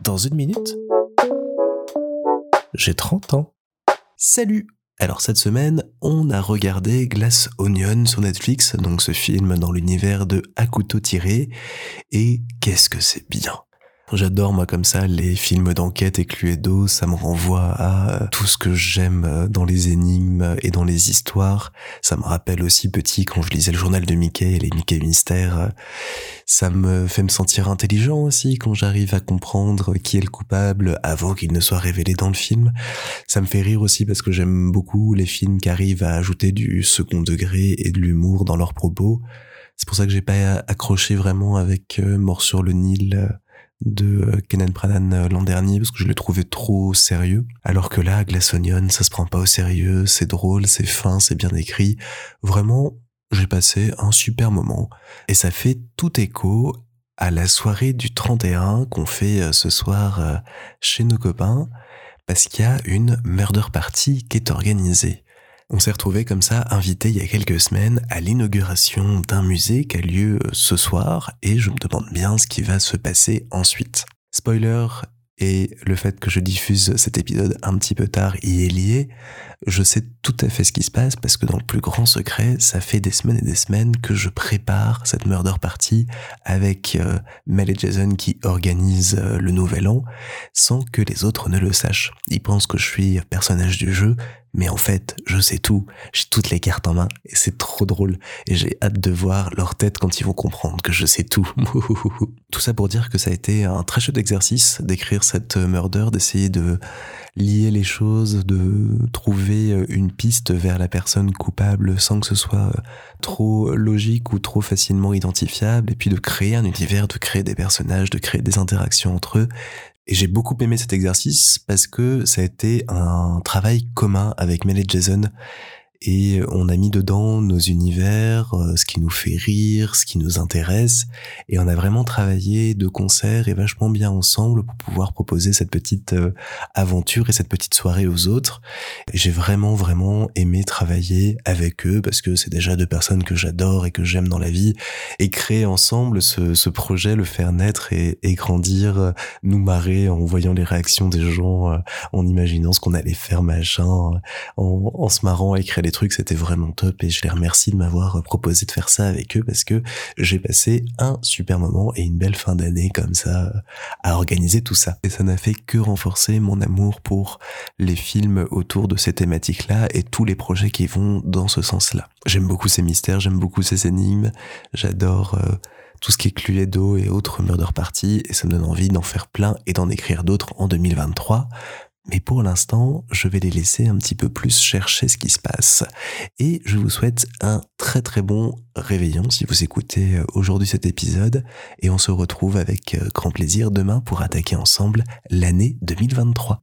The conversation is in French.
Dans une minute, j'ai 30 ans. Salut. Alors cette semaine, on a regardé Glass Onion sur Netflix, donc ce film dans l'univers de couteau tiré, et qu'est-ce que c'est bien J'adore moi comme ça les films d'enquête et Cluedo, ça me renvoie à tout ce que j'aime euh, dans les énigmes et dans les histoires. Ça me rappelle aussi petit quand je lisais le journal de Mickey et les Mickey Mystères. Ça me fait me sentir intelligent aussi quand j'arrive à comprendre qui est le coupable avant qu'il ne soit révélé dans le film. Ça me fait rire aussi parce que j'aime beaucoup les films qui arrivent à ajouter du second degré et de l'humour dans leurs propos. C'est pour ça que j'ai pas accroché vraiment avec euh, Mort sur le Nil de euh, Kenneth Branagh euh, l'an dernier parce que je l'ai trouvé trop sérieux. Alors que là, Glass Onion, ça se prend pas au sérieux, c'est drôle, c'est fin, c'est bien écrit. Vraiment, j'ai passé un super moment. Et ça fait tout écho à la soirée du 31 qu'on fait euh, ce soir chez nos copains parce qu'il y a une murder party qui est organisée. On s'est retrouvé comme ça, invité il y a quelques semaines à l'inauguration d'un musée qui a lieu ce soir et je me demande bien ce qui va se passer ensuite. Spoiler, et le fait que je diffuse cet épisode un petit peu tard y est lié. Je sais tout à fait ce qui se passe parce que dans le plus grand secret, ça fait des semaines et des semaines que je prépare cette murder party avec euh, Mel et Jason qui organisent euh, le nouvel an sans que les autres ne le sachent. Ils pensent que je suis personnage du jeu, mais en fait, je sais tout, j'ai toutes les cartes en main et c'est trop drôle et j'ai hâte de voir leur tête quand ils vont comprendre que je sais tout. tout ça pour dire que ça a été un très chouette exercice d'écrire cette murder, d'essayer de lier les choses, de trouver une piste vers la personne coupable sans que ce soit trop logique ou trop facilement identifiable et puis de créer un univers, de créer des personnages, de créer des interactions entre eux. Et j'ai beaucoup aimé cet exercice parce que ça a été un travail commun avec Mel et Jason et on a mis dedans nos univers, euh, ce qui nous fait rire, ce qui nous intéresse, et on a vraiment travaillé de concert et vachement bien ensemble pour pouvoir proposer cette petite euh, aventure et cette petite soirée aux autres. J'ai vraiment vraiment aimé travailler avec eux parce que c'est déjà deux personnes que j'adore et que j'aime dans la vie, et créer ensemble ce, projet, le faire naître et, et, grandir, euh, nous marrer en voyant les réactions des gens, en imaginant ce qu'on allait faire machin, en, en se marrant à écrire les trucs, c'était vraiment top et je les remercie de m'avoir proposé de faire ça avec eux parce que j'ai passé un super moment et une belle fin d'année comme ça à organiser tout ça. Et ça n'a fait que renforcer mon amour pour les films autour de ces thématiques-là et tous les projets qui vont dans ce sens-là. J'aime beaucoup ces mystères, j'aime beaucoup ces énigmes, j'adore euh, tout ce qui est Cluedo et autres murder party et ça me donne envie d'en faire plein et d'en écrire d'autres en 2023 mais pour l'instant, je vais les laisser un petit peu plus chercher ce qui se passe. Et je vous souhaite un très très bon réveillon si vous écoutez euh, aujourd'hui cet épisode. Et on se retrouve avec euh, grand plaisir demain pour attaquer ensemble l'année 2023.